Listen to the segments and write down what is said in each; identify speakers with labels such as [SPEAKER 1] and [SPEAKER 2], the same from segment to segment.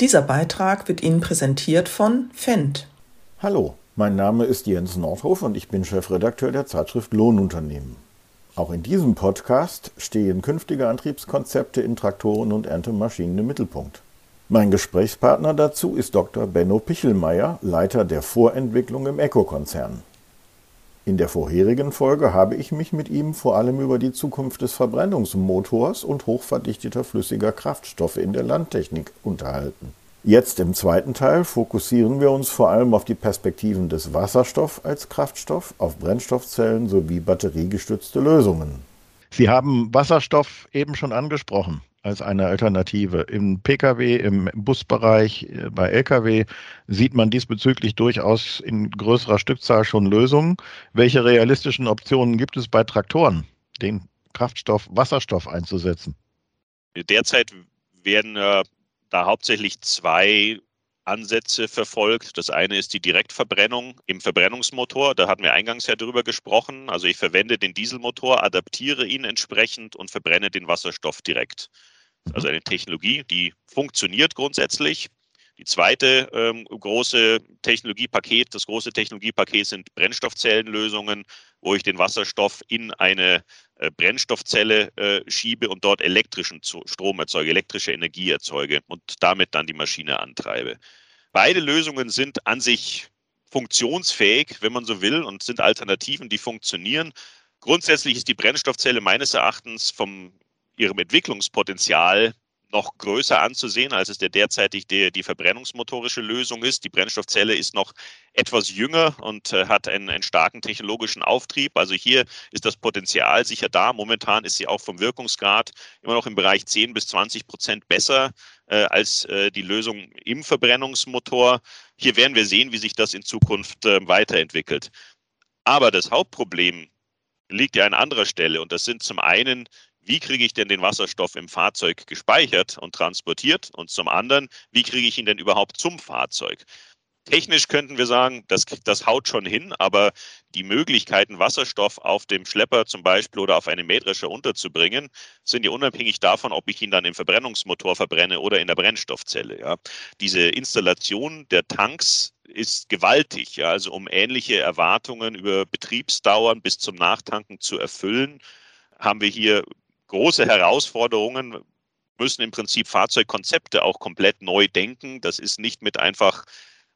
[SPEAKER 1] Dieser Beitrag wird Ihnen präsentiert von Fendt.
[SPEAKER 2] Hallo, mein Name ist Jens Nordhoff und ich bin Chefredakteur der Zeitschrift Lohnunternehmen. Auch in diesem Podcast stehen künftige Antriebskonzepte in Traktoren und Erntemaschinen im Mittelpunkt. Mein Gesprächspartner dazu ist Dr. Benno Pichelmeier, Leiter der Vorentwicklung im Eco-Konzern. In der vorherigen Folge habe ich mich mit ihm vor allem über die Zukunft des Verbrennungsmotors und hochverdichteter flüssiger Kraftstoffe in der Landtechnik unterhalten. Jetzt im zweiten Teil fokussieren wir uns vor allem auf die Perspektiven des Wasserstoff als Kraftstoff, auf Brennstoffzellen sowie batteriegestützte Lösungen.
[SPEAKER 3] Sie haben Wasserstoff eben schon angesprochen als eine Alternative. Im Pkw, im Busbereich, äh, bei Lkw sieht man diesbezüglich durchaus in größerer Stückzahl schon Lösungen. Welche realistischen Optionen gibt es bei Traktoren, den Kraftstoff Wasserstoff einzusetzen?
[SPEAKER 4] Derzeit werden äh, da hauptsächlich zwei Ansätze verfolgt. Das eine ist die Direktverbrennung im Verbrennungsmotor. Da hatten wir eingangs ja drüber gesprochen. Also ich verwende den Dieselmotor, adaptiere ihn entsprechend und verbrenne den Wasserstoff direkt. Also eine Technologie, die funktioniert grundsätzlich. Die zweite ähm, große Technologiepaket, das große Technologiepaket sind Brennstoffzellenlösungen, wo ich den Wasserstoff in eine äh, Brennstoffzelle äh, schiebe und dort elektrischen Strom erzeuge, elektrische Energie erzeuge und damit dann die Maschine antreibe. Beide Lösungen sind an sich funktionsfähig, wenn man so will, und sind Alternativen, die funktionieren. Grundsätzlich ist die Brennstoffzelle meines Erachtens vom ihrem Entwicklungspotenzial noch größer anzusehen, als es der derzeitig die, die verbrennungsmotorische Lösung ist. Die Brennstoffzelle ist noch etwas jünger und äh, hat einen, einen, starken technologischen Auftrieb. Also hier ist das Potenzial sicher da. Momentan ist sie auch vom Wirkungsgrad immer noch im Bereich 10 bis 20 Prozent besser äh, als äh, die Lösung im Verbrennungsmotor. Hier werden wir sehen, wie sich das in Zukunft äh, weiterentwickelt. Aber das Hauptproblem liegt ja an anderer Stelle und das sind zum einen wie kriege ich denn den Wasserstoff im Fahrzeug gespeichert und transportiert? Und zum anderen, wie kriege ich ihn denn überhaupt zum Fahrzeug? Technisch könnten wir sagen, das, das haut schon hin, aber die Möglichkeiten, Wasserstoff auf dem Schlepper zum Beispiel oder auf einem Mähdrescher unterzubringen, sind ja unabhängig davon, ob ich ihn dann im Verbrennungsmotor verbrenne oder in der Brennstoffzelle. Ja. Diese Installation der Tanks ist gewaltig. Ja. Also um ähnliche Erwartungen über Betriebsdauern bis zum Nachtanken zu erfüllen, haben wir hier große Herausforderungen, müssen im Prinzip Fahrzeugkonzepte auch komplett neu denken. Das ist nicht mit einfach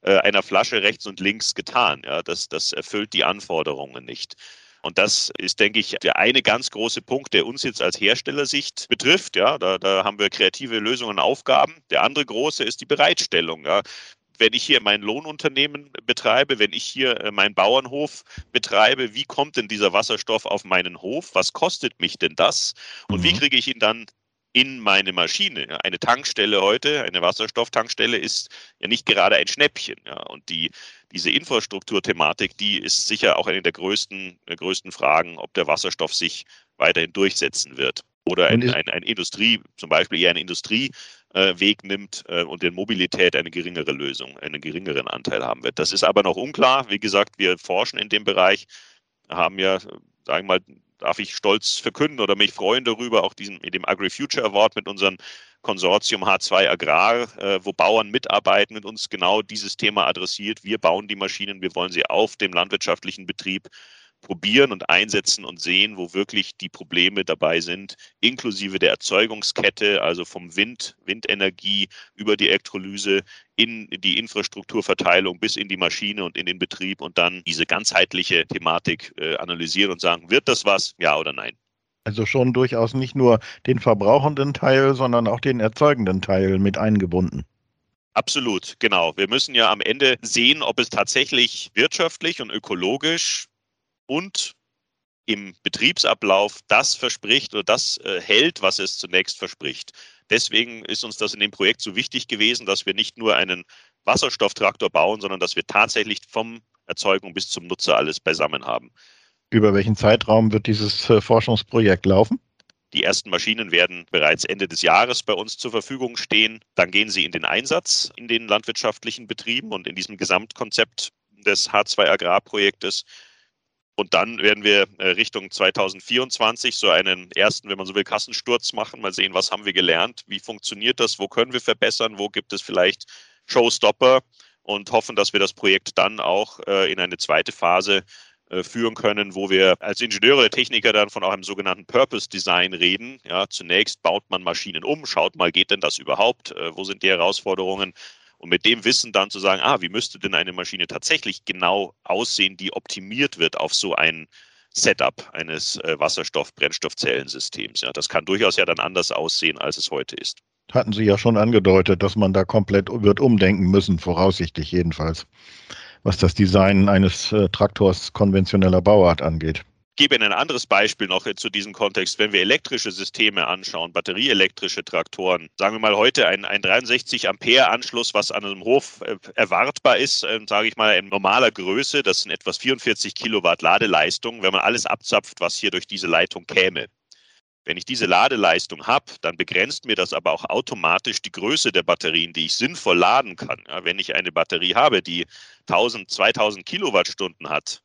[SPEAKER 4] äh, einer Flasche rechts und links getan. Ja, das, das erfüllt die Anforderungen nicht. Und das ist, denke ich, der eine ganz große Punkt, der uns jetzt als Herstellersicht betrifft. Ja, da, da haben wir kreative Lösungen, Aufgaben. Der andere große ist die Bereitstellung. Ja wenn ich hier mein Lohnunternehmen betreibe, wenn ich hier äh, meinen Bauernhof betreibe, wie kommt denn dieser Wasserstoff auf meinen Hof? Was kostet mich denn das? Und mhm. wie kriege ich ihn dann in meine Maschine. Eine Tankstelle heute, eine Wasserstofftankstelle ist ja nicht gerade ein Schnäppchen. Ja. Und die, diese Infrastrukturthematik, die ist sicher auch eine der größten, der größten Fragen, ob der Wasserstoff sich weiterhin durchsetzen wird. Oder ein, ein, ein Industrie, zum Beispiel eher ein Industrieweg äh, nimmt äh, und in Mobilität eine geringere Lösung, einen geringeren Anteil haben wird. Das ist aber noch unklar. Wie gesagt, wir forschen in dem Bereich, haben ja, sagen wir mal, darf ich stolz verkünden oder mich freuen darüber, auch diesen, mit dem Agri-Future Award mit unserem Konsortium H2 Agrar, äh, wo Bauern mitarbeiten und uns genau dieses Thema adressiert. Wir bauen die Maschinen, wir wollen sie auf dem landwirtschaftlichen Betrieb probieren und einsetzen und sehen, wo wirklich die Probleme dabei sind, inklusive der Erzeugungskette, also vom Wind, Windenergie über die Elektrolyse in die Infrastrukturverteilung bis in die Maschine und in den Betrieb und dann diese ganzheitliche Thematik äh, analysieren und sagen, wird das was, ja oder nein?
[SPEAKER 3] Also schon durchaus nicht nur den verbrauchenden Teil, sondern auch den erzeugenden Teil mit eingebunden.
[SPEAKER 4] Absolut, genau. Wir müssen ja am Ende sehen, ob es tatsächlich wirtschaftlich und ökologisch und im Betriebsablauf das verspricht oder das äh, hält, was es zunächst verspricht. Deswegen ist uns das in dem Projekt so wichtig gewesen, dass wir nicht nur einen Wasserstofftraktor bauen, sondern dass wir tatsächlich vom Erzeugung bis zum Nutzer alles beisammen haben.
[SPEAKER 3] Über welchen Zeitraum wird dieses äh, Forschungsprojekt laufen?
[SPEAKER 4] Die ersten Maschinen werden bereits Ende des Jahres bei uns zur Verfügung stehen. Dann gehen sie in den Einsatz in den landwirtschaftlichen Betrieben und in diesem Gesamtkonzept des H2 Agrarprojektes Und dann werden wir äh, Richtung 2024 so einen ersten, wenn man so will, Kassensturz machen. Mal sehen, was haben wir gelernt, wie funktioniert das, wo können wir verbessern, wo gibt es vielleicht Showstopper und hoffen, dass wir das Projekt dann auch äh, in eine zweite Phase äh, führen können, wo wir als Ingenieure oder Techniker dann von einem sogenannten Purpose Design reden. Ja, zunächst baut man Maschinen um, schaut mal, geht denn das überhaupt? Wo sind die Herausforderungen? Und mit dem Wissen dann zu sagen, ah, wie müsste denn eine Maschine tatsächlich genau aussehen, die optimiert wird auf so ein Setup eines äh, Wasserstoff-Brennstoffzellensystems. Ja, das kann durchaus ja dann anders aussehen, als es heute ist.
[SPEAKER 3] Hatten Sie ja schon angedeutet, dass man da komplett wird umdenken müssen, voraussichtlich jedenfalls, was das Design eines äh, Traktors konventioneller Bauart angeht
[SPEAKER 4] gebe Ihnen ein anderes Beispiel noch zu diesem Kontext. Wenn wir elektrische Systeme anschauen, batterieelektrische Traktoren, sagen wir mal heute ein, ein 63 Ampere Anschluss, was an einem Hof äh, erwartbar ist, äh, sage ich mal in normaler Größe, das sind etwas 44 Kilowatt Ladeleistung, wenn man alles abzapft, was hier durch diese Leitung käme. Wenn ich diese Ladeleistung habe, dann begrenzt mir das aber auch automatisch die Größe der Batterien, die ich sinnvoll laden kann. Ja, wenn ich eine Batterie habe, die 1000, 2000 Kilowattstunden hat,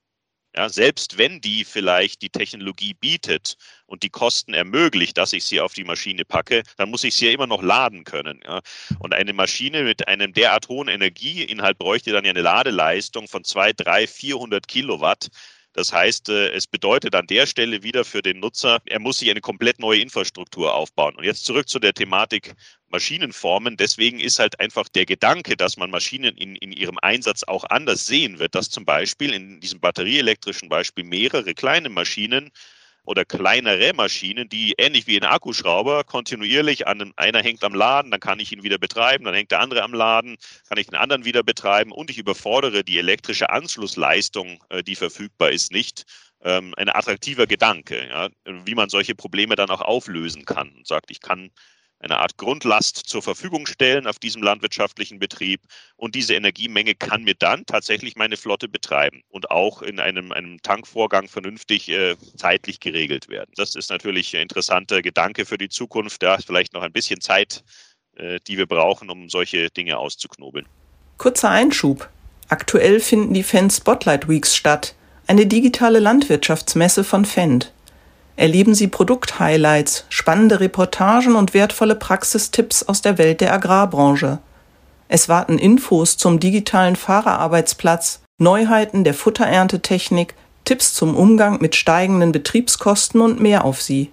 [SPEAKER 4] ja, selbst wenn die vielleicht die Technologie bietet und die Kosten ermöglicht, dass ich sie auf die Maschine packe, dann muss ich sie ja immer noch laden können. Ja. Und eine Maschine mit einem derart hohen Energieinhalt bräuchte dann ja eine Ladeleistung von 2, 3, 400 Kilowatt. Das heißt, äh, es bedeutet an der Stelle wieder für den Nutzer, er muss sich eine komplett neue Infrastruktur aufbauen. Und jetzt zurück zu der Thematik Maschinenformen. Deswegen ist halt einfach der Gedanke, dass man Maschinen in, in ihrem Einsatz auch anders sehen wird, dass zum Beispiel in diesem batterieelektrischen Beispiel mehrere kleine Maschinen oder kleinere Maschinen, die ähnlich wie ein Akkuschrauber kontinuierlich an einer hängt am Laden, dann kann ich ihn wieder betreiben, dann hängt der andere am Laden, kann ich den anderen wieder betreiben und ich überfordere die elektrische Anschlussleistung, äh, die verfügbar ist, nicht. Ähm, ein attraktiver Gedanke, ja, wie man solche Probleme dann auch auflösen kann und sagt, ich kann eine Art Grundlast zur Verfügung stellen auf diesem landwirtschaftlichen Betrieb. Und diese Energiemenge kann mir dann tatsächlich meine Flotte betreiben und auch in einem, einem Tankvorgang vernünftig äh, zeitlich geregelt werden. Das ist natürlich ein interessanter Gedanke für die Zukunft. Da ist vielleicht noch ein bisschen Zeit, äh, die wir brauchen, um solche Dinge auszuknobeln.
[SPEAKER 1] Kurzer Einschub. Aktuell finden die Fendt Spotlight Weeks statt, eine digitale Landwirtschaftsmesse von Fendt erleben Sie Produkthighlights, spannende Reportagen und wertvolle Praxistipps aus der Welt der Agrarbranche. Es warten Infos zum digitalen Fahrerarbeitsplatz, Neuheiten der Futtererntetechnik, Tipps zum Umgang mit steigenden Betriebskosten und mehr auf Sie.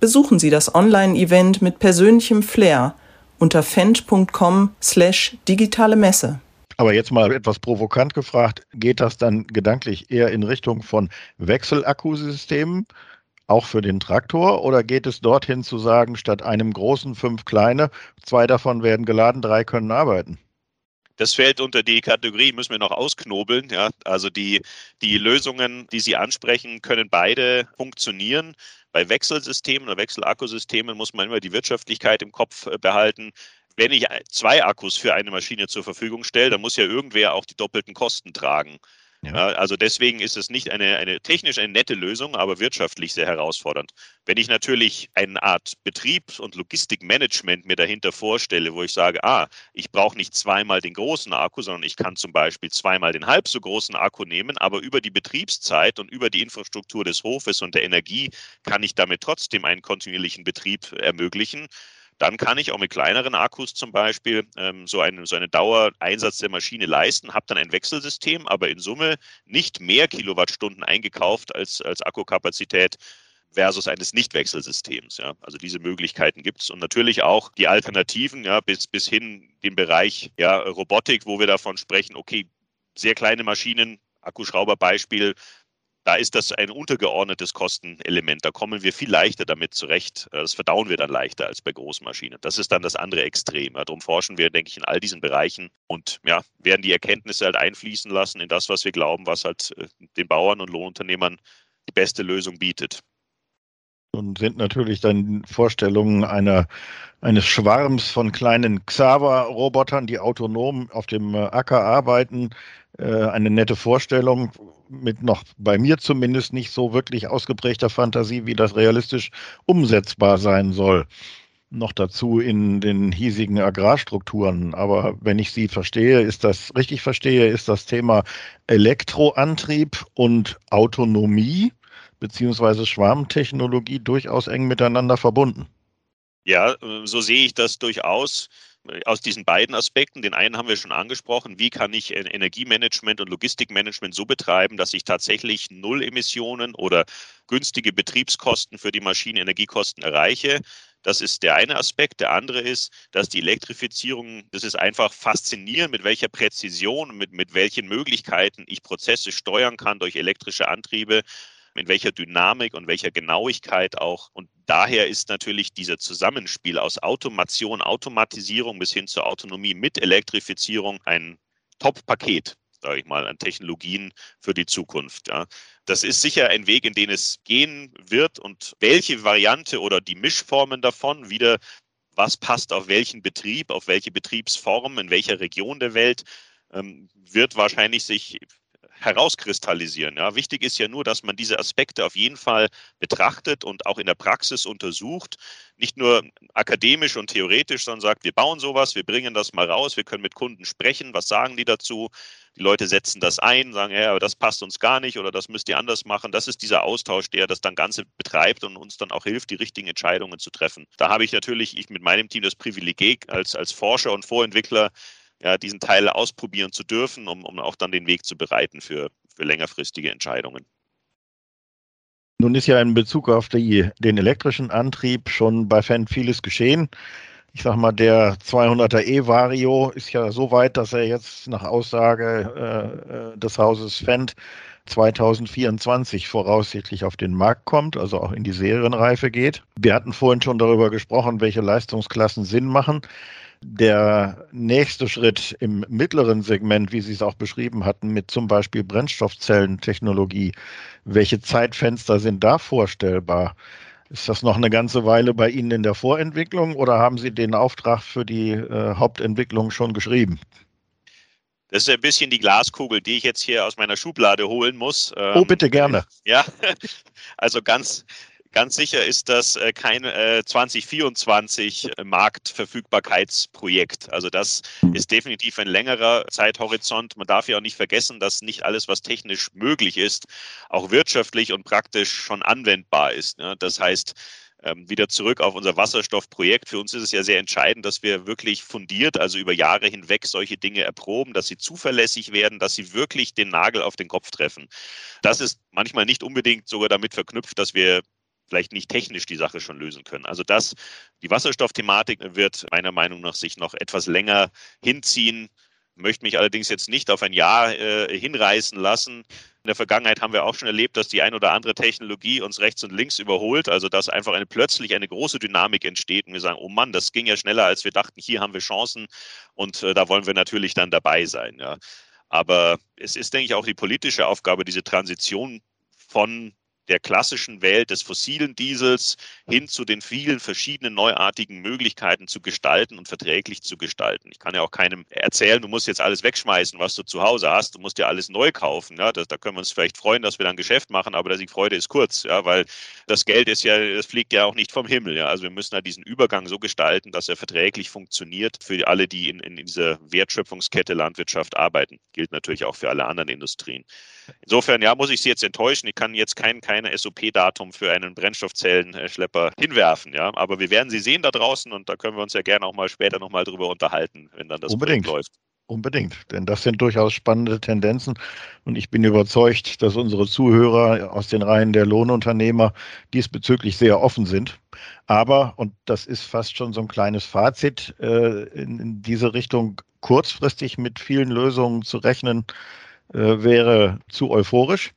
[SPEAKER 1] Besuchen Sie das Online-Event mit persönlichem Flair unter fendt.com slash digitale Messe.
[SPEAKER 3] Aber jetzt mal etwas provokant gefragt, geht das dann gedanklich eher in Richtung von Wechselakkusystemen auch für den Traktor oder geht es dorthin zu sagen, statt einem großen fünf kleine, zwei davon werden geladen, drei können arbeiten?
[SPEAKER 4] Das fällt unter die Kategorie, müssen wir noch ausknobeln. Ja? Also die, die Lösungen, die Sie ansprechen, können beide funktionieren. Bei Wechselsystemen oder Wechselakkusystemen muss man immer die Wirtschaftlichkeit im Kopf äh, behalten. Wenn ich zwei Akkus für eine Maschine zur Verfügung stelle, dann muss ja irgendwer auch die doppelten Kosten tragen. Ja. Also deswegen ist es nicht eine, eine technisch eine nette Lösung, aber wirtschaftlich sehr herausfordernd. Wenn ich natürlich eine Art Betriebs- und Logistikmanagement mir dahinter vorstelle, wo ich sage, ah, ich brauche nicht zweimal den großen Akku, sondern ich kann zum Beispiel zweimal den halb so großen Akku nehmen, aber über die Betriebszeit und über die Infrastruktur des Hofes und der Energie kann ich damit trotzdem einen kontinuierlichen Betrieb ermöglichen dann kann ich auch mit kleineren Akkus zum Beispiel ähm, so, eine, so eine Dauereinsatz der Maschine leisten, habe dann ein Wechselsystem, aber in Summe nicht mehr Kilowattstunden eingekauft als, als Akkukapazität versus eines Nichtwechselsystems. Ja. Also diese Möglichkeiten gibt es und natürlich auch die Alternativen, ja, bis, bis hin den Bereich ja, Robotik, wo wir davon sprechen, okay, sehr kleine Maschinen, Akkuschrauberbeispiel, da ist das ein untergeordnetes Kostenelement. Da kommen wir viel leichter damit zurecht. Das verdauen wir dann leichter als bei Großmaschinen. Das ist dann das andere Extrem. Darum forschen wir, denke ich, in all diesen Bereichen und ja, werden die Erkenntnisse halt einfließen lassen in das, was wir glauben, was halt äh, den Bauern und Lohnunternehmern die beste Lösung bietet.
[SPEAKER 3] Und sind natürlich dann Vorstellungen einer, eines Schwarms von kleinen Xaver-Robotern, die autonom auf dem äh, Acker arbeiten, äh, eine nette Vorstellung mit noch bei mir zumindest nicht so wirklich ausgeprägter Fantasie, wie das realistisch umsetzbar sein soll. noch dazu in den hiesigen Agrarstrukturen. Aber wenn ich Sie verstehe, ist das richtig verstehe, ist das Thema Elektroantrieb und Autonomie beziehungsweise Schwarmtechnologie durchaus eng miteinander verbunden.
[SPEAKER 4] Ja, so sehe ich das durchaus aus diesen beiden Aspekten. Den einen haben wir schon angesprochen. Wie kann ich Energiemanagement und Logistikmanagement so betreiben, dass ich tatsächlich Null Emissionen oder günstige Betriebskosten für die Maschinen, Energiekosten erreiche? Das ist der eine Aspekt. Der andere ist, dass die Elektrifizierung, das ist einfach faszinierend, mit welcher Präzision, mit, mit welchen Möglichkeiten ich Prozesse steuern kann durch elektrische Antriebe in welcher Dynamik und welcher Genauigkeit auch. Und daher ist natürlich dieser Zusammenspiel aus Automation, Automatisierung bis hin zur Autonomie mit Elektrifizierung ein Top-Paket sage ich mal, an Technologien für die Zukunft. Ja. Das ist sicher ein Weg, in den es gehen wird und welche Variante oder die Mischformen davon wieder, was passt auf welchen Betrieb, auf welche Betriebsform, in welcher Region der Welt, ähm, wird wahrscheinlich sich herauskristallisieren. Ja, wichtig ist ja nur, dass man diese Aspekte auf jeden Fall betrachtet und auch in der Praxis untersucht. Nicht nur akademisch und theoretisch, sondern sagt, wir bauen sowas, wir bringen das mal raus, wir können mit Kunden sprechen, was sagen die dazu? Die Leute setzen das ein, sagen, ja, aber das passt uns gar nicht oder das müsst ihr anders machen. Das ist dieser Austausch, der das dann Ganze betreibt und uns dann auch hilft, die richtigen Entscheidungen zu treffen. Da habe ich natürlich ich mit meinem Team das Privileg als, als Forscher und Vorentwickler, ja, diesen Teil ausprobieren zu dürfen, um, um auch dann den Weg zu bereiten für, für längerfristige Entscheidungen.
[SPEAKER 3] Nun ist ja in Bezug auf die, den elektrischen Antrieb schon bei Fendt vieles geschehen. Ich sag mal, der 200er E-Vario ist ja so weit, dass er jetzt nach Aussage äh, des Hauses Fendt 2024 voraussichtlich auf den Markt kommt, also auch in die Serienreife geht. Wir hatten vorhin schon darüber gesprochen, welche Leistungsklassen Sinn machen. Der nächste Schritt im mittleren Segment, wie Sie es auch beschrieben hatten, mit zum Beispiel Brennstoffzellentechnologie, welche Zeitfenster sind da vorstellbar? Ist das noch eine ganze Weile bei Ihnen in der Vorentwicklung oder haben Sie den Auftrag für die äh, Hauptentwicklung schon geschrieben?
[SPEAKER 4] Das ist ein bisschen die Glaskugel, die ich jetzt hier aus meiner Schublade holen muss.
[SPEAKER 3] Oh, bitte gerne.
[SPEAKER 4] Ja, also ganz, Ganz sicher ist das äh, kein 2024 äh, Marktverfügbarkeitsprojekt. Also das ist definitiv ein längerer Zeithorizont. Man darf ja auch nicht vergessen, dass nicht alles, was technisch möglich ist, auch wirtschaftlich und praktisch schon anwendbar ist. Ne? Das heißt, ähm, wieder zurück auf unser Wasserstoffprojekt. Für uns ist es ja sehr entscheidend, dass wir wirklich fundiert, also über Jahre hinweg solche Dinge erproben, dass sie zuverlässig werden, dass sie wirklich den Nagel auf den Kopf treffen. Das ist manchmal nicht unbedingt sogar damit verknüpft, dass wir vielleicht nicht technisch die Sache schon lösen können. Also das, die Wasserstoffthematik wird meiner Meinung nach sich noch etwas länger hinziehen, möchte mich allerdings jetzt nicht auf ein Jahr äh, hinreißen lassen. In der Vergangenheit haben wir auch schon erlebt, dass die ein oder andere Technologie uns rechts und links überholt, also dass einfach eine, plötzlich eine große Dynamik entsteht und wir sagen, oh Mann, das ging ja schneller, als wir dachten, hier haben wir Chancen und äh, da wollen wir natürlich dann dabei sein. Ja. Aber es ist, denke ich, auch die politische Aufgabe, diese Transition von der klassischen Welt des fossilen Diesels hin zu den vielen verschiedenen neuartigen Möglichkeiten zu gestalten und verträglich zu gestalten. Ich kann ja auch keinem erzählen, du musst jetzt alles wegschmeißen, was du zu Hause hast. Du musst ja alles neu kaufen. Ja, das, da können wir uns vielleicht freuen, dass wir dann Geschäft machen, aber die Freude ist kurz, ja, weil das Geld ist ja, das fliegt ja auch nicht vom Himmel. Ja. Also wir müssen halt diesen Übergang so gestalten, dass er verträglich funktioniert für alle, die in, in dieser Wertschöpfungskette Landwirtschaft arbeiten. Gilt natürlich auch für alle anderen Industrien. Insofern, ja, muss ich Sie jetzt enttäuschen. Ich kann jetzt kein, kein SOP-Datum für einen Brennstoffzellenschlepper hinwerfen, ja. Aber wir werden sie sehen da draußen und da können wir uns ja gerne auch mal später nochmal drüber unterhalten, wenn dann das
[SPEAKER 3] Unbedingt. Projekt läuft. Unbedingt, denn das sind durchaus spannende Tendenzen und ich bin überzeugt, dass unsere Zuhörer aus den Reihen der Lohnunternehmer diesbezüglich sehr offen sind. Aber, und das ist fast schon so ein kleines Fazit, äh, in diese Richtung kurzfristig mit vielen Lösungen zu rechnen, äh, wäre zu euphorisch.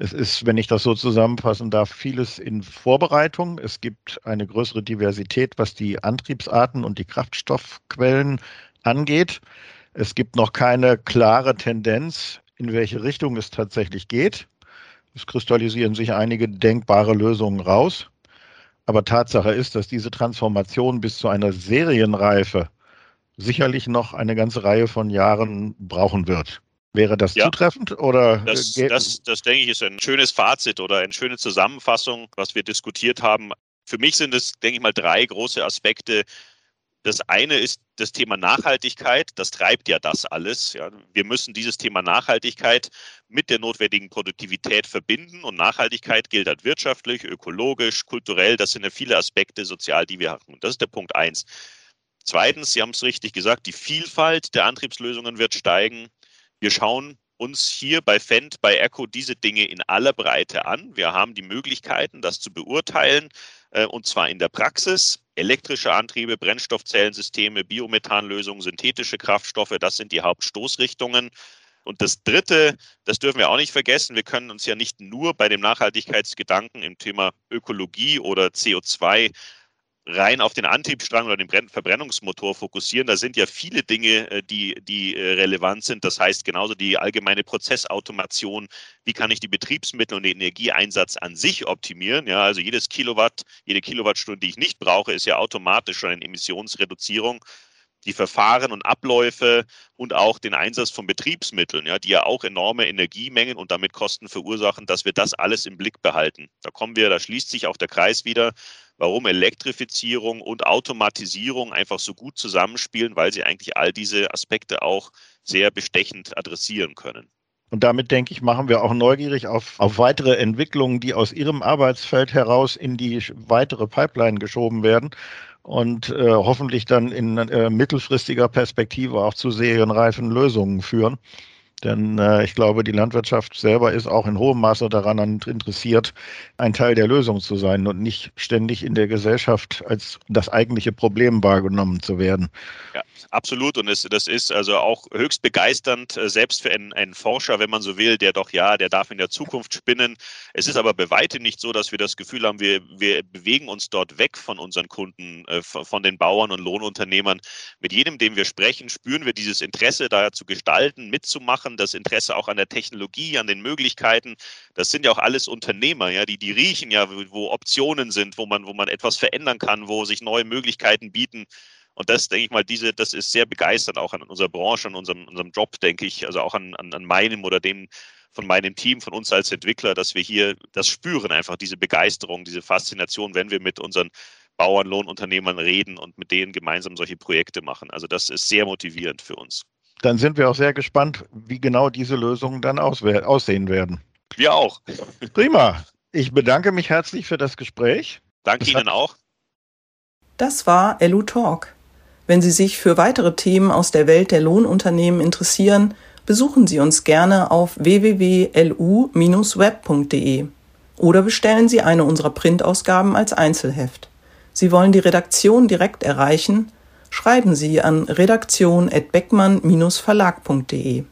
[SPEAKER 3] Es ist, wenn ich das so zusammenfassen darf, vieles in Vorbereitung. Es gibt eine größere Diversität, was die Antriebsarten und die Kraftstoffquellen angeht. Es gibt noch keine klare Tendenz, in welche Richtung es tatsächlich geht. Es kristallisieren sich einige denkbare Lösungen raus. Aber Tatsache ist, dass diese Transformation bis zu einer Serienreife sicherlich noch eine ganze Reihe von Jahren brauchen wird. Wäre das ja, zutreffend oder?
[SPEAKER 4] Das, das, das, denke ich, ist ein schönes Fazit oder eine schöne Zusammenfassung, was wir diskutiert haben. Für mich sind es, denke ich mal, drei große Aspekte. Das eine ist das Thema Nachhaltigkeit. Das treibt ja das alles. Ja. Wir müssen dieses Thema Nachhaltigkeit mit der notwendigen Produktivität verbinden. Und Nachhaltigkeit gilt halt wirtschaftlich, ökologisch, kulturell. Das sind ja viele Aspekte sozial, die wir haben. Das ist der Punkt eins. Zweitens, Sie haben es richtig gesagt, die Vielfalt der Antriebslösungen wird steigen. Wir schauen uns hier bei Fendt, bei Echo diese Dinge in aller Breite an. Wir haben die Möglichkeiten, das zu beurteilen, äh, und zwar in der Praxis. Elektrische Antriebe, Brennstoffzellensysteme, Biomethanlösungen, synthetische Kraftstoffe, das sind die Hauptstoßrichtungen. Und das Dritte, das dürfen wir auch nicht vergessen, wir können uns ja nicht nur bei dem Nachhaltigkeitsgedanken im Thema Ökologie oder CO2 rein auf den Antriebsstrang oder den Verbrennungsmotor fokussieren. Da sind ja viele Dinge, äh, die, die äh, relevant sind. Das heißt genauso die allgemeine Prozessautomation. Wie kann ich die Betriebsmittel und den Energieeinsatz an sich optimieren? Ja, also jedes Kilowatt, jede Kilowattstunde, die ich nicht brauche, ist ja automatisch schon eine Emissionsreduzierung die Verfahren und Abläufe und auch den Einsatz von Betriebsmitteln, ja, die ja auch enorme Energiemengen und damit Kosten verursachen, dass wir das alles im Blick behalten. Da kommen wir, da schließt sich auch der Kreis wieder, warum Elektrifizierung und Automatisierung einfach so gut zusammenspielen, weil sie eigentlich all diese Aspekte auch sehr bestechend adressieren können.
[SPEAKER 3] Und damit, denke ich, machen wir auch neugierig auf, auf weitere Entwicklungen, die aus Ihrem Arbeitsfeld heraus in die weitere Pipeline geschoben werden und äh, hoffentlich dann in äh, mittelfristiger Perspektive auch zu serienreifen Lösungen führen. Denn äh, ich glaube, die Landwirtschaft selber ist auch in hohem Maße daran interessiert, ein Teil der Lösung zu sein und nicht ständig in der Gesellschaft als das eigentliche Problem wahrgenommen zu werden.
[SPEAKER 4] Ja, absolut. Und es, das ist also auch höchst begeisternd, äh, selbst für einen, einen, Forscher, wenn man so will, der doch, ja, der darf in der Zukunft spinnen. Es ist aber bei weitem nicht so, dass wir das Gefühl haben, wir, wir bewegen uns dort weg von unseren Kunden, äh, von den Bauern und Lohnunternehmern. Mit jedem, dem wir sprechen, spüren wir dieses Interesse, da zu gestalten, mitzumachen machen, das Interesse auch an der Technologie, an den Möglichkeiten. Das sind ja auch alles Unternehmer, ja, die, die riechen ja, wo Optionen sind, wo man, wo man etwas verändern kann, wo sich neue Möglichkeiten bieten. Und das, denke ich mal, diese, das ist sehr begeisternd auch an unserer Branche, an unserem, unserem Job, denke ich, also auch an, an, an meinem oder dem von meinem Team, von uns als Entwickler, dass wir hier das spüren, einfach diese Begeisterung, diese Faszination, wenn wir mit unseren Bauernlohnunternehmern reden und mit denen gemeinsam solche Projekte machen. Also das ist sehr motivierend für uns
[SPEAKER 3] dann sind wir auch sehr gespannt, wie genau diese Lösungen dann aussehen werden.
[SPEAKER 4] Wir auch.
[SPEAKER 3] Prima. Ich bedanke mich herzlich für das Gespräch.
[SPEAKER 4] Danke das Ihnen auch.
[SPEAKER 1] Das war LU Talk. Wenn Sie sich für weitere Themen aus der Welt der Lohnunternehmen interessieren, besuchen Sie uns gerne auf www.lu-web.de oder bestellen Sie eine unserer Printausgaben als Einzelheft. Sie wollen die Redaktion direkt erreichen? Schreiben Sie an redaktion@beckmann-verlag.de.